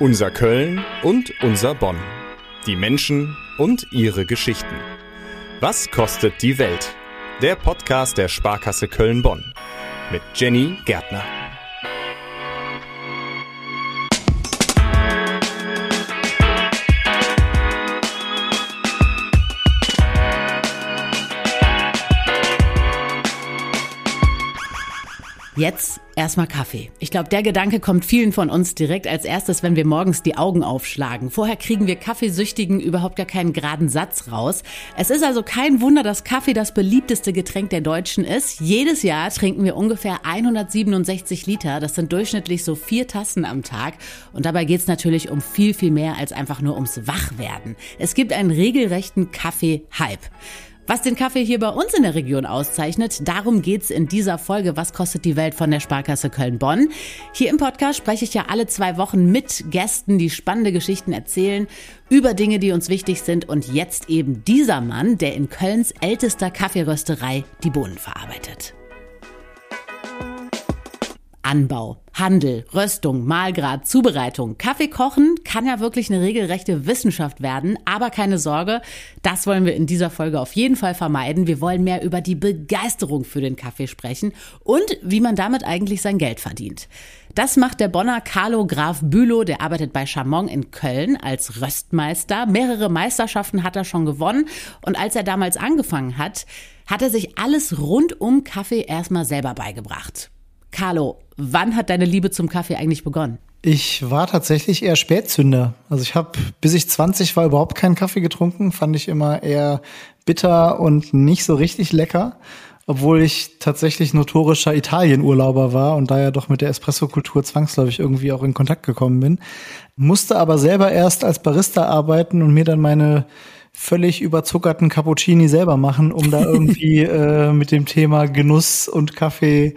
Unser Köln und unser Bonn. Die Menschen und ihre Geschichten. Was kostet die Welt? Der Podcast der Sparkasse Köln-Bonn. Mit Jenny Gärtner. Jetzt erstmal Kaffee. Ich glaube, der Gedanke kommt vielen von uns direkt als erstes, wenn wir morgens die Augen aufschlagen. Vorher kriegen wir Kaffeesüchtigen überhaupt gar keinen geraden Satz raus. Es ist also kein Wunder, dass Kaffee das beliebteste Getränk der Deutschen ist. Jedes Jahr trinken wir ungefähr 167 Liter. Das sind durchschnittlich so vier Tassen am Tag. Und dabei geht es natürlich um viel, viel mehr als einfach nur ums Wachwerden. Es gibt einen regelrechten Kaffee-Hype. Was den Kaffee hier bei uns in der Region auszeichnet, darum geht's in dieser Folge Was kostet die Welt von der Sparkasse Köln-Bonn. Hier im Podcast spreche ich ja alle zwei Wochen mit Gästen, die spannende Geschichten erzählen über Dinge, die uns wichtig sind. Und jetzt eben dieser Mann, der in Kölns ältester Kaffeerösterei die Bohnen verarbeitet. Anbau, Handel, Röstung, Mahlgrad, Zubereitung. Kaffee kochen kann ja wirklich eine regelrechte Wissenschaft werden, aber keine Sorge, das wollen wir in dieser Folge auf jeden Fall vermeiden. Wir wollen mehr über die Begeisterung für den Kaffee sprechen und wie man damit eigentlich sein Geld verdient. Das macht der Bonner Carlo Graf Bülow, der arbeitet bei Chamon in Köln als Röstmeister. Mehrere Meisterschaften hat er schon gewonnen und als er damals angefangen hat, hat er sich alles rund um Kaffee erstmal selber beigebracht. Carlo, wann hat deine Liebe zum Kaffee eigentlich begonnen? Ich war tatsächlich eher Spätzünder. Also ich habe, bis ich 20 war, überhaupt keinen Kaffee getrunken. Fand ich immer eher bitter und nicht so richtig lecker. Obwohl ich tatsächlich notorischer Italienurlauber war und da ja doch mit der Espresso-Kultur zwangsläufig irgendwie auch in Kontakt gekommen bin. Musste aber selber erst als Barista arbeiten und mir dann meine völlig überzuckerten Cappuccini selber machen, um da irgendwie äh, mit dem Thema Genuss und Kaffee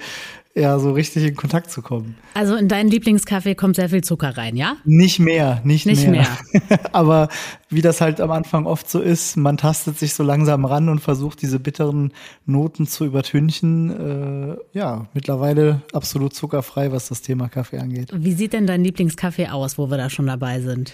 ja, so richtig in Kontakt zu kommen. Also in deinen Lieblingskaffee kommt sehr viel Zucker rein, ja? Nicht mehr, nicht, nicht mehr. mehr. Aber wie das halt am Anfang oft so ist, man tastet sich so langsam ran und versucht diese bitteren Noten zu übertünchen. Äh, ja, mittlerweile absolut zuckerfrei, was das Thema Kaffee angeht. Wie sieht denn dein Lieblingskaffee aus, wo wir da schon dabei sind?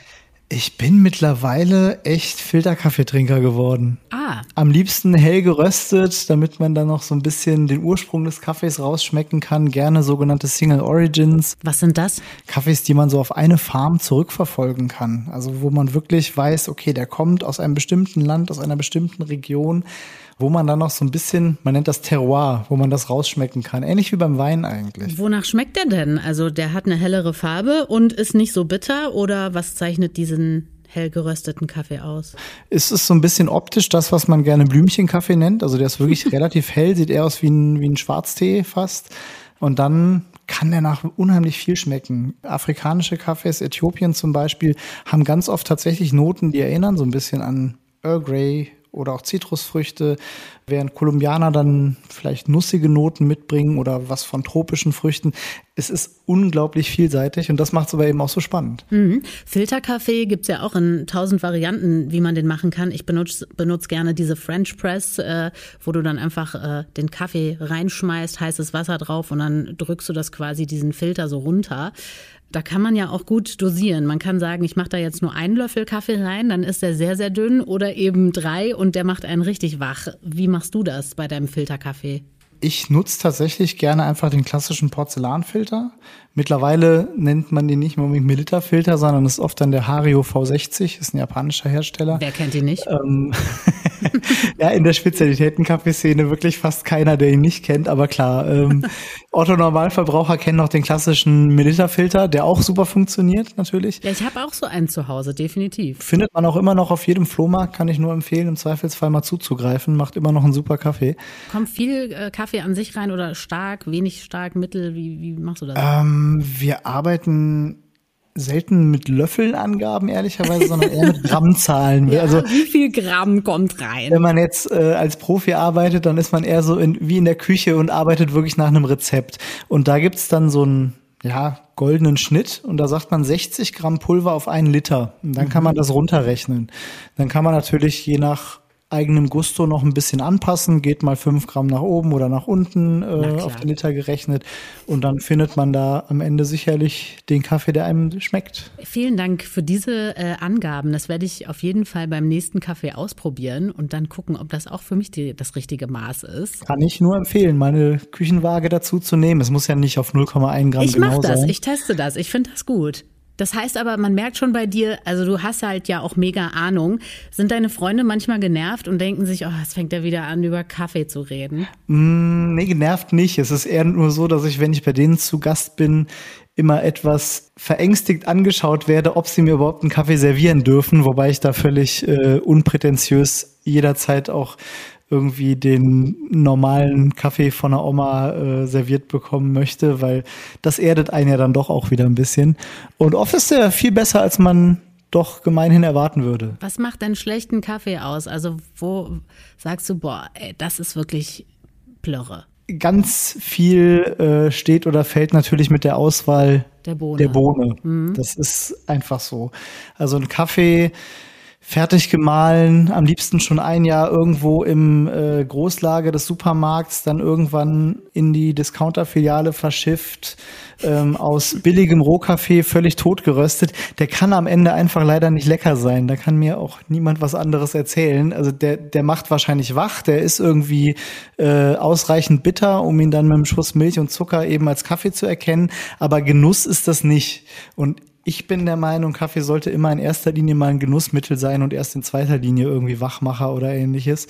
Ich bin mittlerweile echt Filterkaffeetrinker geworden. Ah. Am liebsten hell geröstet, damit man dann noch so ein bisschen den Ursprung des Kaffees rausschmecken kann. Gerne sogenannte Single Origins. Was sind das? Kaffees, die man so auf eine Farm zurückverfolgen kann. Also wo man wirklich weiß, okay, der kommt aus einem bestimmten Land, aus einer bestimmten Region wo man dann noch so ein bisschen, man nennt das Terroir, wo man das rausschmecken kann. Ähnlich wie beim Wein eigentlich. Wonach schmeckt der denn? Also der hat eine hellere Farbe und ist nicht so bitter oder was zeichnet diesen hell gerösteten Kaffee aus? Es ist so ein bisschen optisch das, was man gerne Blümchenkaffee nennt. Also der ist wirklich relativ hell, sieht eher aus wie ein, wie ein Schwarztee fast. Und dann kann der nach unheimlich viel schmecken. Afrikanische Kaffees, Äthiopien zum Beispiel, haben ganz oft tatsächlich Noten, die erinnern so ein bisschen an Earl Grey, oder auch Zitrusfrüchte, während Kolumbianer dann vielleicht nussige Noten mitbringen oder was von tropischen Früchten. Es ist unglaublich vielseitig und das macht es aber eben auch so spannend. Mhm. Filterkaffee gibt's ja auch in tausend Varianten, wie man den machen kann. Ich benutze, benutze gerne diese French Press, äh, wo du dann einfach äh, den Kaffee reinschmeißt, heißes Wasser drauf und dann drückst du das quasi diesen Filter so runter. Da kann man ja auch gut dosieren. Man kann sagen, ich mache da jetzt nur einen Löffel Kaffee rein, dann ist der sehr, sehr dünn oder eben drei und der macht einen richtig wach. Wie machst du das bei deinem Filterkaffee? Ich nutze tatsächlich gerne einfach den klassischen Porzellanfilter. Mittlerweile nennt man den nicht mehr unbedingt Melita-Filter, sondern ist oft dann der Hario V60, ist ein japanischer Hersteller. Wer kennt ihn nicht? Ähm, ja, in der Spezialitäten-Kaffeeszene wirklich fast keiner, der ihn nicht kennt, aber klar. Ähm, Otto Normalverbraucher kennen noch den klassischen Melita-Filter, der auch super funktioniert, natürlich. Ja, ich habe auch so einen zu Hause, definitiv. Findet man auch immer noch auf jedem Flohmarkt, kann ich nur empfehlen, im Zweifelsfall mal zuzugreifen. Macht immer noch einen super Kaffee. Kommt viel äh, Kaffee an sich rein oder stark, wenig stark, mittel? Wie, wie machst du das? Ähm, wir arbeiten selten mit Löffelangaben, ehrlicherweise, sondern eher mit Grammzahlen. Ja, also, wie viel Gramm kommt rein? Wenn man jetzt äh, als Profi arbeitet, dann ist man eher so in, wie in der Küche und arbeitet wirklich nach einem Rezept. Und da gibt's dann so einen ja, goldenen Schnitt und da sagt man 60 Gramm Pulver auf einen Liter. Und dann kann man mhm. das runterrechnen. Dann kann man natürlich je nach eigenem Gusto noch ein bisschen anpassen, geht mal fünf Gramm nach oben oder nach unten äh, auf den Liter gerechnet und dann findet man da am Ende sicherlich den Kaffee, der einem schmeckt. Vielen Dank für diese äh, Angaben. Das werde ich auf jeden Fall beim nächsten Kaffee ausprobieren und dann gucken, ob das auch für mich die, das richtige Maß ist. Kann ich nur empfehlen, meine Küchenwaage dazu zu nehmen. Es muss ja nicht auf 0,1 Gramm ich genau mach das, sein. ich teste das. Ich finde das gut. Das heißt aber, man merkt schon bei dir, also du hast halt ja auch mega Ahnung. Sind deine Freunde manchmal genervt und denken sich, oh, jetzt fängt er wieder an, über Kaffee zu reden? Mm, nee, genervt nicht. Es ist eher nur so, dass ich, wenn ich bei denen zu Gast bin, immer etwas verängstigt angeschaut werde, ob sie mir überhaupt einen Kaffee servieren dürfen, wobei ich da völlig äh, unprätentiös jederzeit auch irgendwie den normalen Kaffee von der Oma äh, serviert bekommen möchte, weil das erdet einen ja dann doch auch wieder ein bisschen. Und oft ist der viel besser, als man doch gemeinhin erwarten würde. Was macht denn schlechten Kaffee aus? Also wo sagst du, boah, ey, das ist wirklich Plörre? Ganz viel äh, steht oder fällt natürlich mit der Auswahl Der Bohne. der Bohne. Das ist einfach so. Also ein Kaffee fertig gemahlen, am liebsten schon ein Jahr irgendwo im äh, Großlager des Supermarkts, dann irgendwann in die Discounter-Filiale verschifft, ähm, aus billigem Rohkaffee völlig totgeröstet. Der kann am Ende einfach leider nicht lecker sein. Da kann mir auch niemand was anderes erzählen. Also der, der macht wahrscheinlich wach, der ist irgendwie äh, ausreichend bitter, um ihn dann mit einem Schuss Milch und Zucker eben als Kaffee zu erkennen. Aber Genuss ist das nicht. Und ich bin der Meinung, Kaffee sollte immer in erster Linie mal ein Genussmittel sein und erst in zweiter Linie irgendwie Wachmacher oder ähnliches.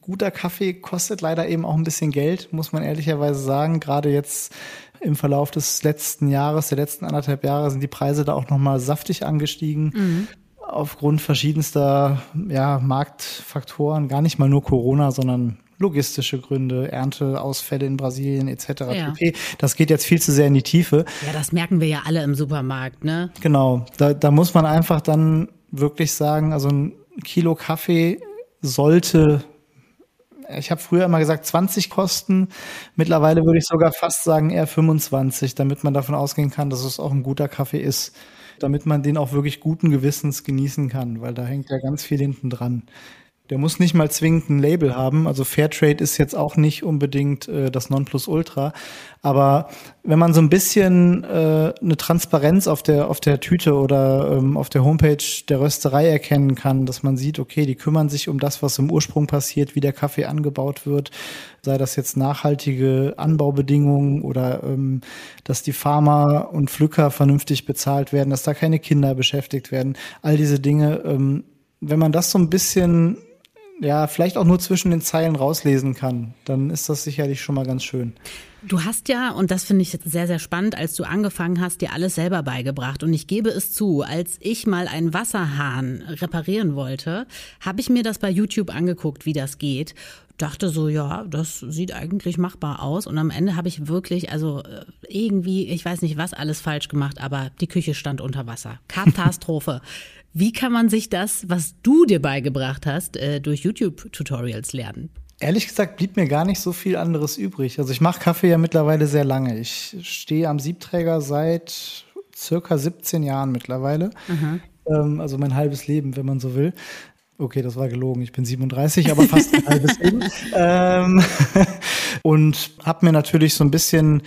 Guter Kaffee kostet leider eben auch ein bisschen Geld, muss man ehrlicherweise sagen. Gerade jetzt im Verlauf des letzten Jahres, der letzten anderthalb Jahre, sind die Preise da auch nochmal saftig angestiegen. Aufgrund verschiedenster ja, Marktfaktoren, gar nicht mal nur Corona, sondern logistische Gründe, Ernteausfälle in Brasilien etc. Ja. Das geht jetzt viel zu sehr in die Tiefe. Ja, das merken wir ja alle im Supermarkt, ne? Genau, da, da muss man einfach dann wirklich sagen, also ein Kilo Kaffee sollte, ich habe früher immer gesagt 20 kosten, mittlerweile würde ich sogar fast sagen eher 25, damit man davon ausgehen kann, dass es auch ein guter Kaffee ist, damit man den auch wirklich guten Gewissens genießen kann, weil da hängt ja ganz viel hinten dran. Der muss nicht mal zwingend ein Label haben. Also Fairtrade ist jetzt auch nicht unbedingt äh, das Nonplusultra. Aber wenn man so ein bisschen äh, eine Transparenz auf der, auf der Tüte oder ähm, auf der Homepage der Rösterei erkennen kann, dass man sieht, okay, die kümmern sich um das, was im Ursprung passiert, wie der Kaffee angebaut wird, sei das jetzt nachhaltige Anbaubedingungen oder ähm, dass die Farmer und Pflücker vernünftig bezahlt werden, dass da keine Kinder beschäftigt werden. All diese Dinge, ähm, wenn man das so ein bisschen ja, vielleicht auch nur zwischen den Zeilen rauslesen kann, dann ist das sicherlich schon mal ganz schön. Du hast ja, und das finde ich sehr, sehr spannend, als du angefangen hast, dir alles selber beigebracht. Und ich gebe es zu, als ich mal einen Wasserhahn reparieren wollte, habe ich mir das bei YouTube angeguckt, wie das geht. Dachte so, ja, das sieht eigentlich machbar aus. Und am Ende habe ich wirklich, also äh, irgendwie, ich weiß nicht, was alles falsch gemacht, aber die Küche stand unter Wasser. Katastrophe. Wie kann man sich das, was du dir beigebracht hast, äh, durch YouTube-Tutorials lernen? Ehrlich gesagt blieb mir gar nicht so viel anderes übrig. Also ich mache Kaffee ja mittlerweile sehr lange. Ich stehe am Siebträger seit circa 17 Jahren mittlerweile. Ähm, also mein halbes Leben, wenn man so will. Okay, das war gelogen. Ich bin 37, aber fast ein halbes Leben. Ähm, und habe mir natürlich so ein bisschen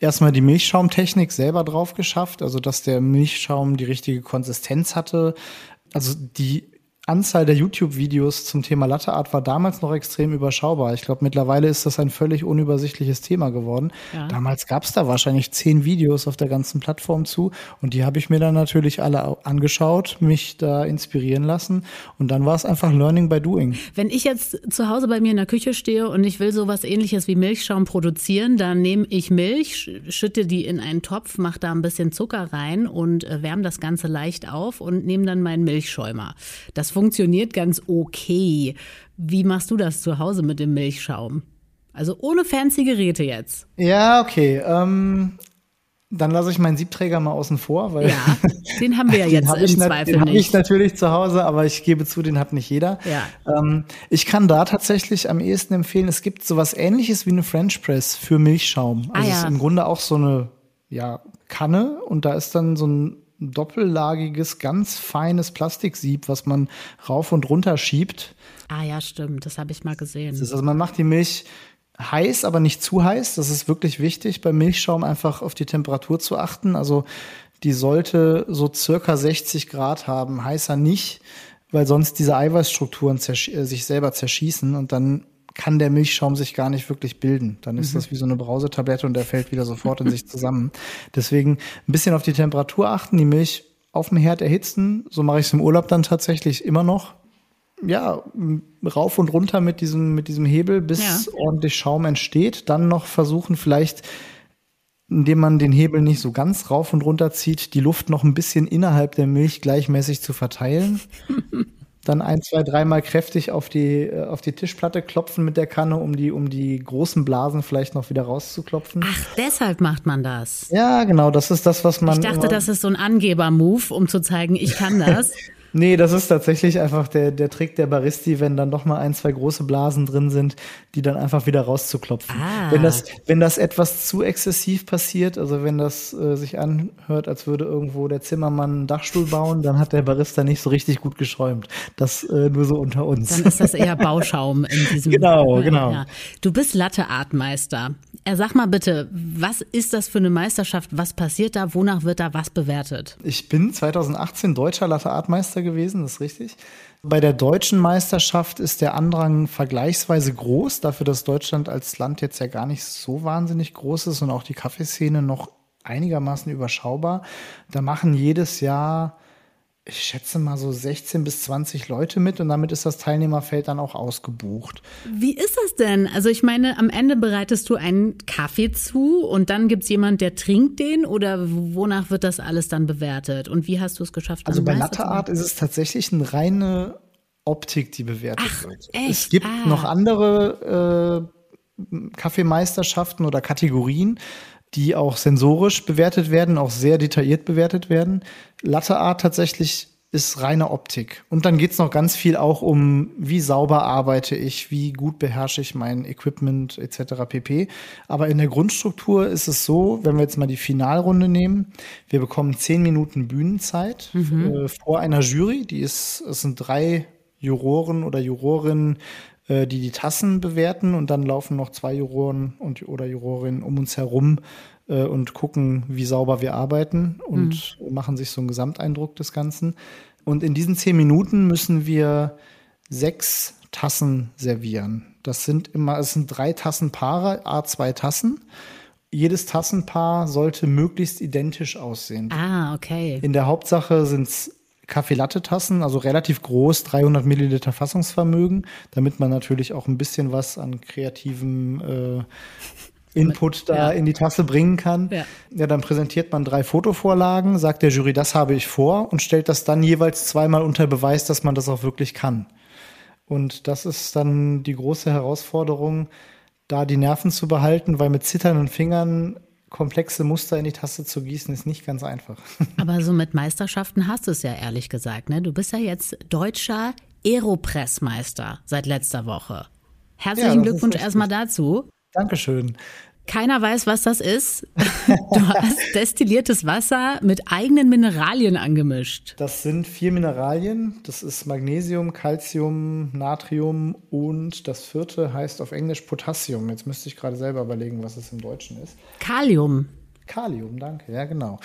erstmal die Milchschaumtechnik selber drauf geschafft, also dass der Milchschaum die richtige Konsistenz hatte. Also die Anzahl der YouTube-Videos zum Thema Latte Art war damals noch extrem überschaubar. Ich glaube, mittlerweile ist das ein völlig unübersichtliches Thema geworden. Ja. Damals gab es da wahrscheinlich zehn Videos auf der ganzen Plattform zu und die habe ich mir dann natürlich alle au- angeschaut, mich da inspirieren lassen und dann war es einfach Learning by Doing. Wenn ich jetzt zu Hause bei mir in der Küche stehe und ich will sowas ähnliches wie Milchschaum produzieren, dann nehme ich Milch, sch- schütte die in einen Topf, mache da ein bisschen Zucker rein und äh, wärme das Ganze leicht auf und nehme dann meinen Milchschäumer. Das funktioniert ganz okay. Wie machst du das zu Hause mit dem Milchschaum? Also ohne fancy Geräte jetzt. Ja, okay. Ähm, dann lasse ich meinen Siebträger mal außen vor, weil Ja, den haben wir ja Den jetzt habe im ich, nat- Zweifel den hab ich nicht. natürlich zu Hause, aber ich gebe zu, den hat nicht jeder. Ja. Ähm, ich kann da tatsächlich am ehesten empfehlen, es gibt sowas ähnliches wie eine French Press für Milchschaum. Ah, Also es ja. ist im Grunde auch so eine ja, Kanne und da ist dann so ein doppellagiges, ganz feines Plastiksieb, was man rauf und runter schiebt. Ah ja, stimmt, das habe ich mal gesehen. Ist, also man macht die Milch heiß, aber nicht zu heiß. Das ist wirklich wichtig, beim Milchschaum einfach auf die Temperatur zu achten. Also die sollte so circa 60 Grad haben, heißer nicht, weil sonst diese Eiweißstrukturen äh, sich selber zerschießen und dann kann der Milchschaum sich gar nicht wirklich bilden. Dann ist mhm. das wie so eine Brausetablette und der fällt wieder sofort in sich zusammen. Deswegen ein bisschen auf die Temperatur achten, die Milch auf dem Herd erhitzen. So mache ich es im Urlaub dann tatsächlich immer noch. Ja, rauf und runter mit diesem, mit diesem Hebel, bis ja. ordentlich Schaum entsteht. Dann noch versuchen, vielleicht indem man den Hebel nicht so ganz rauf und runter zieht, die Luft noch ein bisschen innerhalb der Milch gleichmäßig zu verteilen. Dann ein, zwei, dreimal kräftig auf die, äh, auf die Tischplatte klopfen mit der Kanne, um die, um die großen Blasen vielleicht noch wieder rauszuklopfen. Ach, deshalb macht man das. Ja, genau, das ist das, was man. Ich dachte, das ist so ein Angeber-Move, um zu zeigen, ich kann das. Nee, das ist tatsächlich einfach der, der Trick der Baristi, wenn dann doch mal ein, zwei große Blasen drin sind, die dann einfach wieder rauszuklopfen. Ah. Wenn das, wenn das etwas zu exzessiv passiert, also wenn das äh, sich anhört, als würde irgendwo der Zimmermann einen Dachstuhl bauen, dann hat der Barista nicht so richtig gut geschäumt. Das äh, nur so unter uns. Dann ist das eher Bauschaum in diesem. genau, genau. Ja. Du bist Latte-Artmeister. Er sag mal bitte, was ist das für eine Meisterschaft? Was passiert da? Wonach wird da was bewertet? Ich bin 2018 deutscher Latte-Artmeister gewesen, das ist richtig. Bei der deutschen Meisterschaft ist der Andrang vergleichsweise groß, dafür, dass Deutschland als Land jetzt ja gar nicht so wahnsinnig groß ist und auch die Kaffeeszene noch einigermaßen überschaubar. Da machen jedes Jahr ich schätze mal so 16 bis 20 Leute mit und damit ist das Teilnehmerfeld dann auch ausgebucht. Wie ist das denn? Also ich meine, am Ende bereitest du einen Kaffee zu und dann gibt es jemand, der trinkt den oder wonach wird das alles dann bewertet? Und wie hast du es geschafft? Also bei Latte Art ist es tatsächlich eine reine Optik, die bewertet Ach, wird. Echt? Es gibt ah. noch andere äh, Kaffeemeisterschaften oder Kategorien die auch sensorisch bewertet werden, auch sehr detailliert bewertet werden. Latte Art tatsächlich ist reine Optik. Und dann geht's noch ganz viel auch um, wie sauber arbeite ich, wie gut beherrsche ich mein Equipment etc. pp. Aber in der Grundstruktur ist es so, wenn wir jetzt mal die Finalrunde nehmen, wir bekommen zehn Minuten Bühnenzeit mhm. äh, vor einer Jury. Die ist, es sind drei Juroren oder Jurorinnen die die Tassen bewerten und dann laufen noch zwei Juroren und oder Jurorinnen um uns herum äh, und gucken, wie sauber wir arbeiten und mhm. machen sich so einen Gesamteindruck des Ganzen. Und in diesen zehn Minuten müssen wir sechs Tassen servieren. Das sind immer, es sind drei Tassenpaare, a zwei Tassen. Jedes Tassenpaar sollte möglichst identisch aussehen. Ah, okay. In der Hauptsache sind es Kaffeelatte-Tassen, also relativ groß, 300 Milliliter Fassungsvermögen, damit man natürlich auch ein bisschen was an kreativem äh, Input da ja. in die Tasse bringen kann. Ja. ja, dann präsentiert man drei Fotovorlagen, sagt der Jury, das habe ich vor und stellt das dann jeweils zweimal unter Beweis, dass man das auch wirklich kann. Und das ist dann die große Herausforderung, da die Nerven zu behalten, weil mit zitternden Fingern komplexe Muster in die Tasse zu gießen, ist nicht ganz einfach. Aber so mit Meisterschaften hast du es ja ehrlich gesagt. Ne? Du bist ja jetzt deutscher Aeropressmeister seit letzter Woche. Herzlichen ja, Glückwunsch erstmal dazu. Dankeschön. Keiner weiß, was das ist. Du hast destilliertes Wasser mit eigenen Mineralien angemischt. Das sind vier Mineralien. Das ist Magnesium, Calcium, Natrium und das vierte heißt auf Englisch Potassium. Jetzt müsste ich gerade selber überlegen, was es im Deutschen ist. Kalium. Kalium, danke. Ja, genau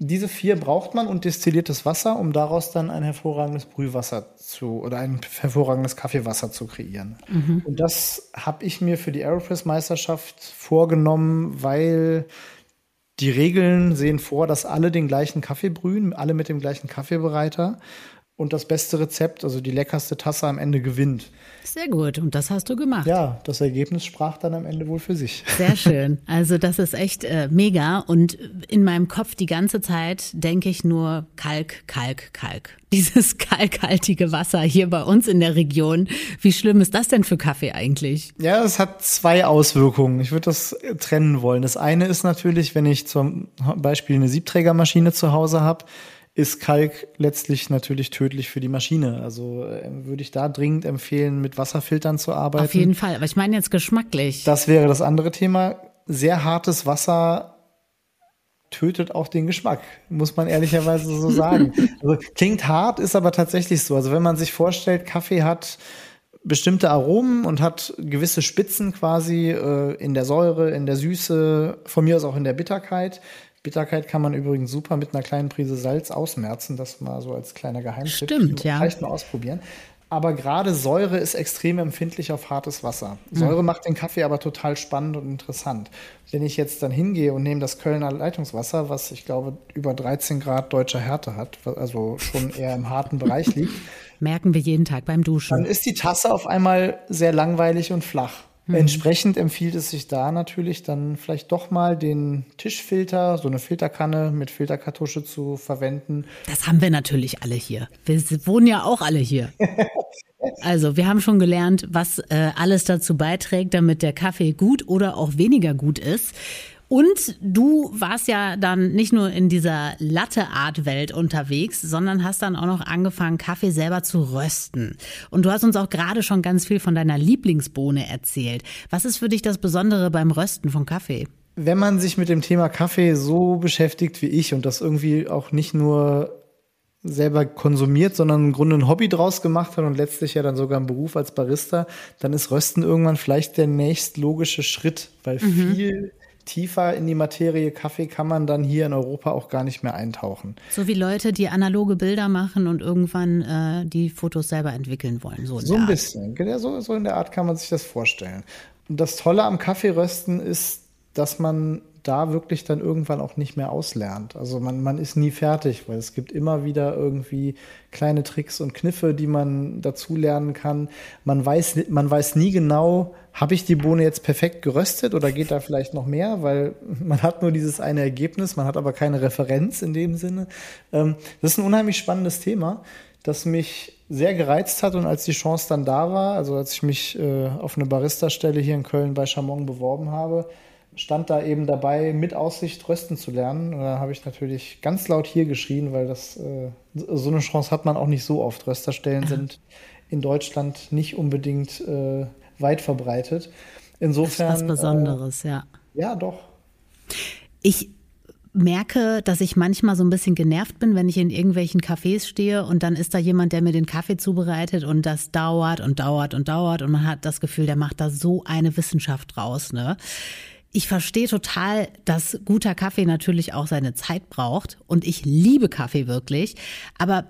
diese vier braucht man und destilliertes Wasser, um daraus dann ein hervorragendes Brühwasser zu oder ein hervorragendes Kaffeewasser zu kreieren. Mhm. Und das habe ich mir für die Aeropress-Meisterschaft vorgenommen, weil die Regeln sehen vor, dass alle den gleichen Kaffee brühen, alle mit dem gleichen Kaffeebereiter und das beste Rezept, also die leckerste Tasse am Ende gewinnt. Sehr gut. Und das hast du gemacht. Ja, das Ergebnis sprach dann am Ende wohl für sich. Sehr schön. Also das ist echt äh, mega. Und in meinem Kopf die ganze Zeit denke ich nur Kalk, Kalk, Kalk. Dieses kalkhaltige Wasser hier bei uns in der Region. Wie schlimm ist das denn für Kaffee eigentlich? Ja, es hat zwei Auswirkungen. Ich würde das trennen wollen. Das eine ist natürlich, wenn ich zum Beispiel eine Siebträgermaschine zu Hause habe, ist Kalk letztlich natürlich tödlich für die Maschine. Also äh, würde ich da dringend empfehlen, mit Wasserfiltern zu arbeiten. Auf jeden Fall, aber ich meine jetzt geschmacklich. Das wäre das andere Thema. Sehr hartes Wasser tötet auch den Geschmack, muss man ehrlicherweise so sagen. Also, klingt hart, ist aber tatsächlich so. Also wenn man sich vorstellt, Kaffee hat bestimmte Aromen und hat gewisse Spitzen quasi äh, in der Säure, in der Süße, von mir aus auch in der Bitterkeit. Bitterkeit kann man übrigens super mit einer kleinen Prise Salz ausmerzen, das mal so als kleiner Geheimtipp. Stimmt, ja. Vielleicht mal ausprobieren. Aber gerade Säure ist extrem empfindlich auf hartes Wasser. Säure mhm. macht den Kaffee aber total spannend und interessant. Wenn ich jetzt dann hingehe und nehme das Kölner Leitungswasser, was ich glaube über 13 Grad deutscher Härte hat, also schon eher im harten Bereich liegt, merken wir jeden Tag beim Duschen. Dann ist die Tasse auf einmal sehr langweilig und flach. Mhm. Entsprechend empfiehlt es sich da natürlich dann vielleicht doch mal den Tischfilter, so eine Filterkanne mit Filterkartusche zu verwenden. Das haben wir natürlich alle hier. Wir wohnen ja auch alle hier. Also, wir haben schon gelernt, was äh, alles dazu beiträgt, damit der Kaffee gut oder auch weniger gut ist. Und du warst ja dann nicht nur in dieser Latte-Art-Welt unterwegs, sondern hast dann auch noch angefangen, Kaffee selber zu rösten. Und du hast uns auch gerade schon ganz viel von deiner Lieblingsbohne erzählt. Was ist für dich das Besondere beim Rösten von Kaffee? Wenn man sich mit dem Thema Kaffee so beschäftigt wie ich und das irgendwie auch nicht nur selber konsumiert, sondern im Grunde ein Hobby draus gemacht hat und letztlich ja dann sogar einen Beruf als Barista, dann ist Rösten irgendwann vielleicht der nächstlogische Schritt, weil mhm. viel tiefer in die Materie Kaffee kann man dann hier in Europa auch gar nicht mehr eintauchen. So wie Leute, die analoge Bilder machen und irgendwann äh, die Fotos selber entwickeln wollen. So, so ein bisschen. Ja, so, so in der Art kann man sich das vorstellen. Und das Tolle am Kaffeerösten ist, dass man da wirklich dann irgendwann auch nicht mehr auslernt. Also man, man ist nie fertig, weil es gibt immer wieder irgendwie kleine Tricks und Kniffe, die man dazu lernen kann. Man weiß, man weiß nie genau, habe ich die Bohne jetzt perfekt geröstet oder geht da vielleicht noch mehr, weil man hat nur dieses eine Ergebnis, man hat aber keine Referenz in dem Sinne. Ähm, das ist ein unheimlich spannendes Thema, das mich sehr gereizt hat und als die Chance dann da war, also als ich mich äh, auf eine Barista-Stelle hier in Köln bei Chamon beworben habe, stand da eben dabei, mit Aussicht rösten zu lernen. Und da habe ich natürlich ganz laut hier geschrien, weil das äh, so eine Chance hat man auch nicht so oft. Rösterstellen sind in Deutschland nicht unbedingt äh, weit verbreitet. Insofern. Das ist was Besonderes, äh, ja. Ja, doch. Ich merke, dass ich manchmal so ein bisschen genervt bin, wenn ich in irgendwelchen Cafés stehe und dann ist da jemand, der mir den Kaffee zubereitet und das dauert und dauert und dauert und man hat das Gefühl, der macht da so eine Wissenschaft draus, ne? Ich verstehe total, dass guter Kaffee natürlich auch seine Zeit braucht und ich liebe Kaffee wirklich. Aber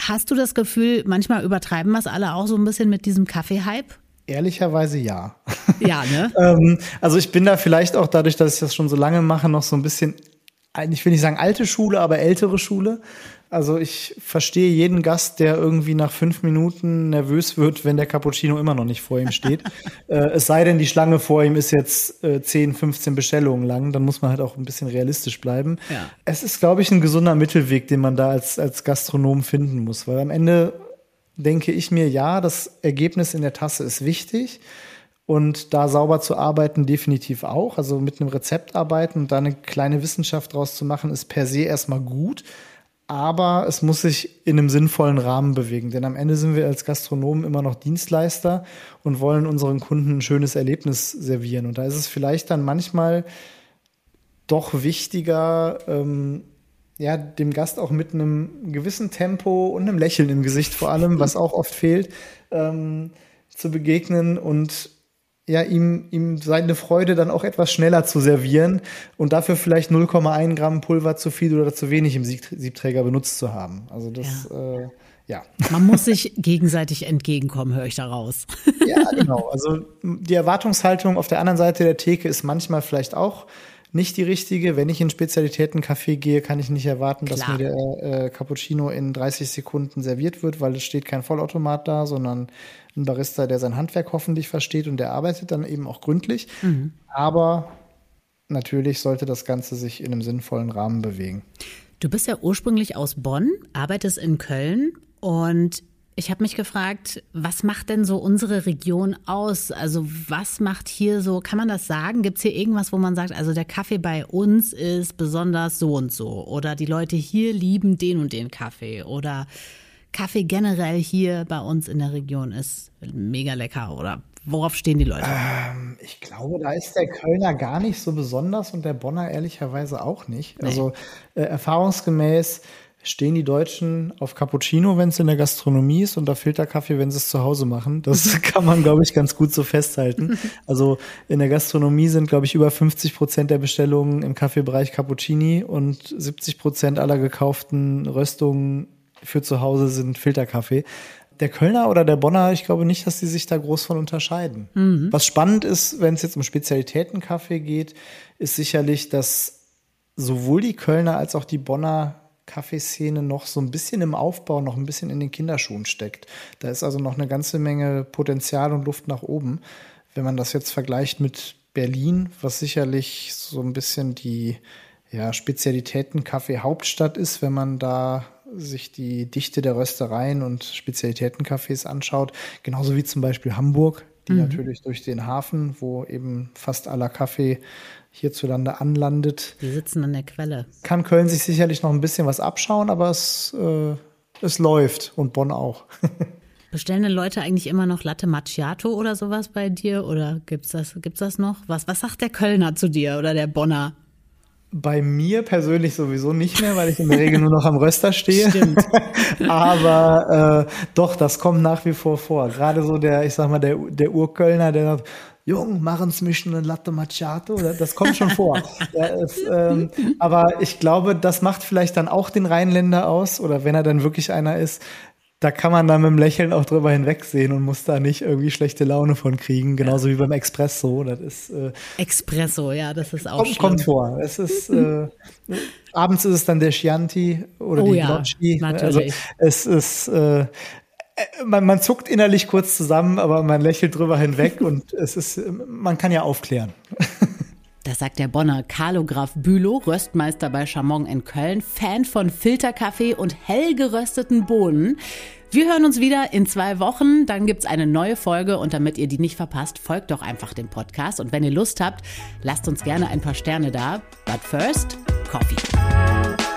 hast du das Gefühl, manchmal übertreiben wir es alle auch so ein bisschen mit diesem Kaffee-Hype? Ehrlicherweise ja. Ja, ne? ähm, also ich bin da vielleicht auch dadurch, dass ich das schon so lange mache, noch so ein bisschen, ich will nicht sagen alte Schule, aber ältere Schule. Also ich verstehe jeden Gast, der irgendwie nach fünf Minuten nervös wird, wenn der Cappuccino immer noch nicht vor ihm steht. äh, es sei denn, die Schlange vor ihm ist jetzt äh, 10, 15 Bestellungen lang, dann muss man halt auch ein bisschen realistisch bleiben. Ja. Es ist, glaube ich, ein gesunder Mittelweg, den man da als, als Gastronom finden muss, weil am Ende denke ich mir, ja, das Ergebnis in der Tasse ist wichtig. Und da sauber zu arbeiten, definitiv auch. Also mit einem Rezept arbeiten und da eine kleine Wissenschaft draus zu machen, ist per se erstmal gut aber es muss sich in einem sinnvollen Rahmen bewegen. Denn am Ende sind wir als Gastronomen immer noch Dienstleister und wollen unseren Kunden ein schönes Erlebnis servieren. Und da ist es vielleicht dann manchmal doch wichtiger, ähm, ja, dem Gast auch mit einem gewissen Tempo und einem Lächeln im Gesicht vor allem, was auch oft fehlt, ähm, zu begegnen und ja, ihm, ihm seine Freude dann auch etwas schneller zu servieren und dafür vielleicht 0,1 Gramm Pulver zu viel oder zu wenig im Siebträger benutzt zu haben. Also das, ja. Äh, ja. Man muss sich gegenseitig entgegenkommen, höre ich daraus. Ja, genau. Also die Erwartungshaltung auf der anderen Seite der Theke ist manchmal vielleicht auch nicht die richtige. Wenn ich in Spezialitätencafé gehe, kann ich nicht erwarten, Klar. dass mir der äh, Cappuccino in 30 Sekunden serviert wird, weil es steht kein Vollautomat da, sondern ein Barista, der sein Handwerk hoffentlich versteht und der arbeitet dann eben auch gründlich. Mhm. Aber natürlich sollte das Ganze sich in einem sinnvollen Rahmen bewegen. Du bist ja ursprünglich aus Bonn, arbeitest in Köln und ich habe mich gefragt, was macht denn so unsere Region aus? Also was macht hier so, kann man das sagen? Gibt es hier irgendwas, wo man sagt, also der Kaffee bei uns ist besonders so und so oder die Leute hier lieben den und den Kaffee oder Kaffee generell hier bei uns in der Region ist mega lecker oder Worauf stehen die Leute? Ähm, ich glaube, da ist der Kölner gar nicht so besonders und der Bonner ehrlicherweise auch nicht. Nee. Also äh, erfahrungsgemäß stehen die Deutschen auf Cappuccino, wenn es in der Gastronomie ist, und auf Filterkaffee, wenn sie es zu Hause machen. Das kann man, glaube ich, ganz gut so festhalten. Also in der Gastronomie sind, glaube ich, über 50 Prozent der Bestellungen im Kaffeebereich Cappuccini und 70 Prozent aller gekauften Röstungen für zu Hause sind Filterkaffee. Der Kölner oder der Bonner, ich glaube nicht, dass die sich da groß von unterscheiden. Mhm. Was spannend ist, wenn es jetzt um Spezialitätenkaffee geht, ist sicherlich, dass sowohl die Kölner als auch die Bonner Kaffeeszene noch so ein bisschen im Aufbau, noch ein bisschen in den Kinderschuhen steckt. Da ist also noch eine ganze Menge Potenzial und Luft nach oben. Wenn man das jetzt vergleicht mit Berlin, was sicherlich so ein bisschen die ja, Spezialitäten-Kaffee-Hauptstadt ist, wenn man da sich die Dichte der Röstereien und Spezialitätencafés anschaut, genauso wie zum Beispiel Hamburg, die mhm. natürlich durch den Hafen, wo eben fast aller Kaffee hierzulande anlandet. Die sitzen an der Quelle. Kann Köln sich sicherlich noch ein bisschen was abschauen, aber es, äh, es läuft und Bonn auch. Bestellen denn Leute eigentlich immer noch Latte Macchiato oder sowas bei dir? Oder gibt's das, gibt's das noch? Was, was sagt der Kölner zu dir oder der Bonner? Bei mir persönlich sowieso nicht mehr, weil ich in der Regel nur noch am Röster stehe. Stimmt. Aber äh, doch, das kommt nach wie vor vor. Gerade so der, ich sag mal, der, der Urkölner, der sagt, Jung, machen Sie mich eine Latte Macchiato. Das kommt schon vor. ja, es, ähm, aber ich glaube, das macht vielleicht dann auch den Rheinländer aus, oder wenn er dann wirklich einer ist, da kann man dann mit dem Lächeln auch drüber hinwegsehen und muss da nicht irgendwie schlechte Laune von kriegen, genauso ja. wie beim Espresso. Das ist äh, Espresso, ja, das ist auch kommt, kommt vor. Es ist äh, abends ist es dann der Chianti oder oh, die ja, Gnocchi. Also es ist äh, man, man zuckt innerlich kurz zusammen, aber man lächelt drüber hinweg und es ist, man kann ja aufklären. Das sagt der Bonner Carlo Graf Bülow, Röstmeister bei Chamon in Köln, Fan von Filterkaffee und hell gerösteten Bohnen. Wir hören uns wieder in zwei Wochen, dann gibt's eine neue Folge und damit ihr die nicht verpasst, folgt doch einfach dem Podcast und wenn ihr Lust habt, lasst uns gerne ein paar Sterne da. But first, Coffee.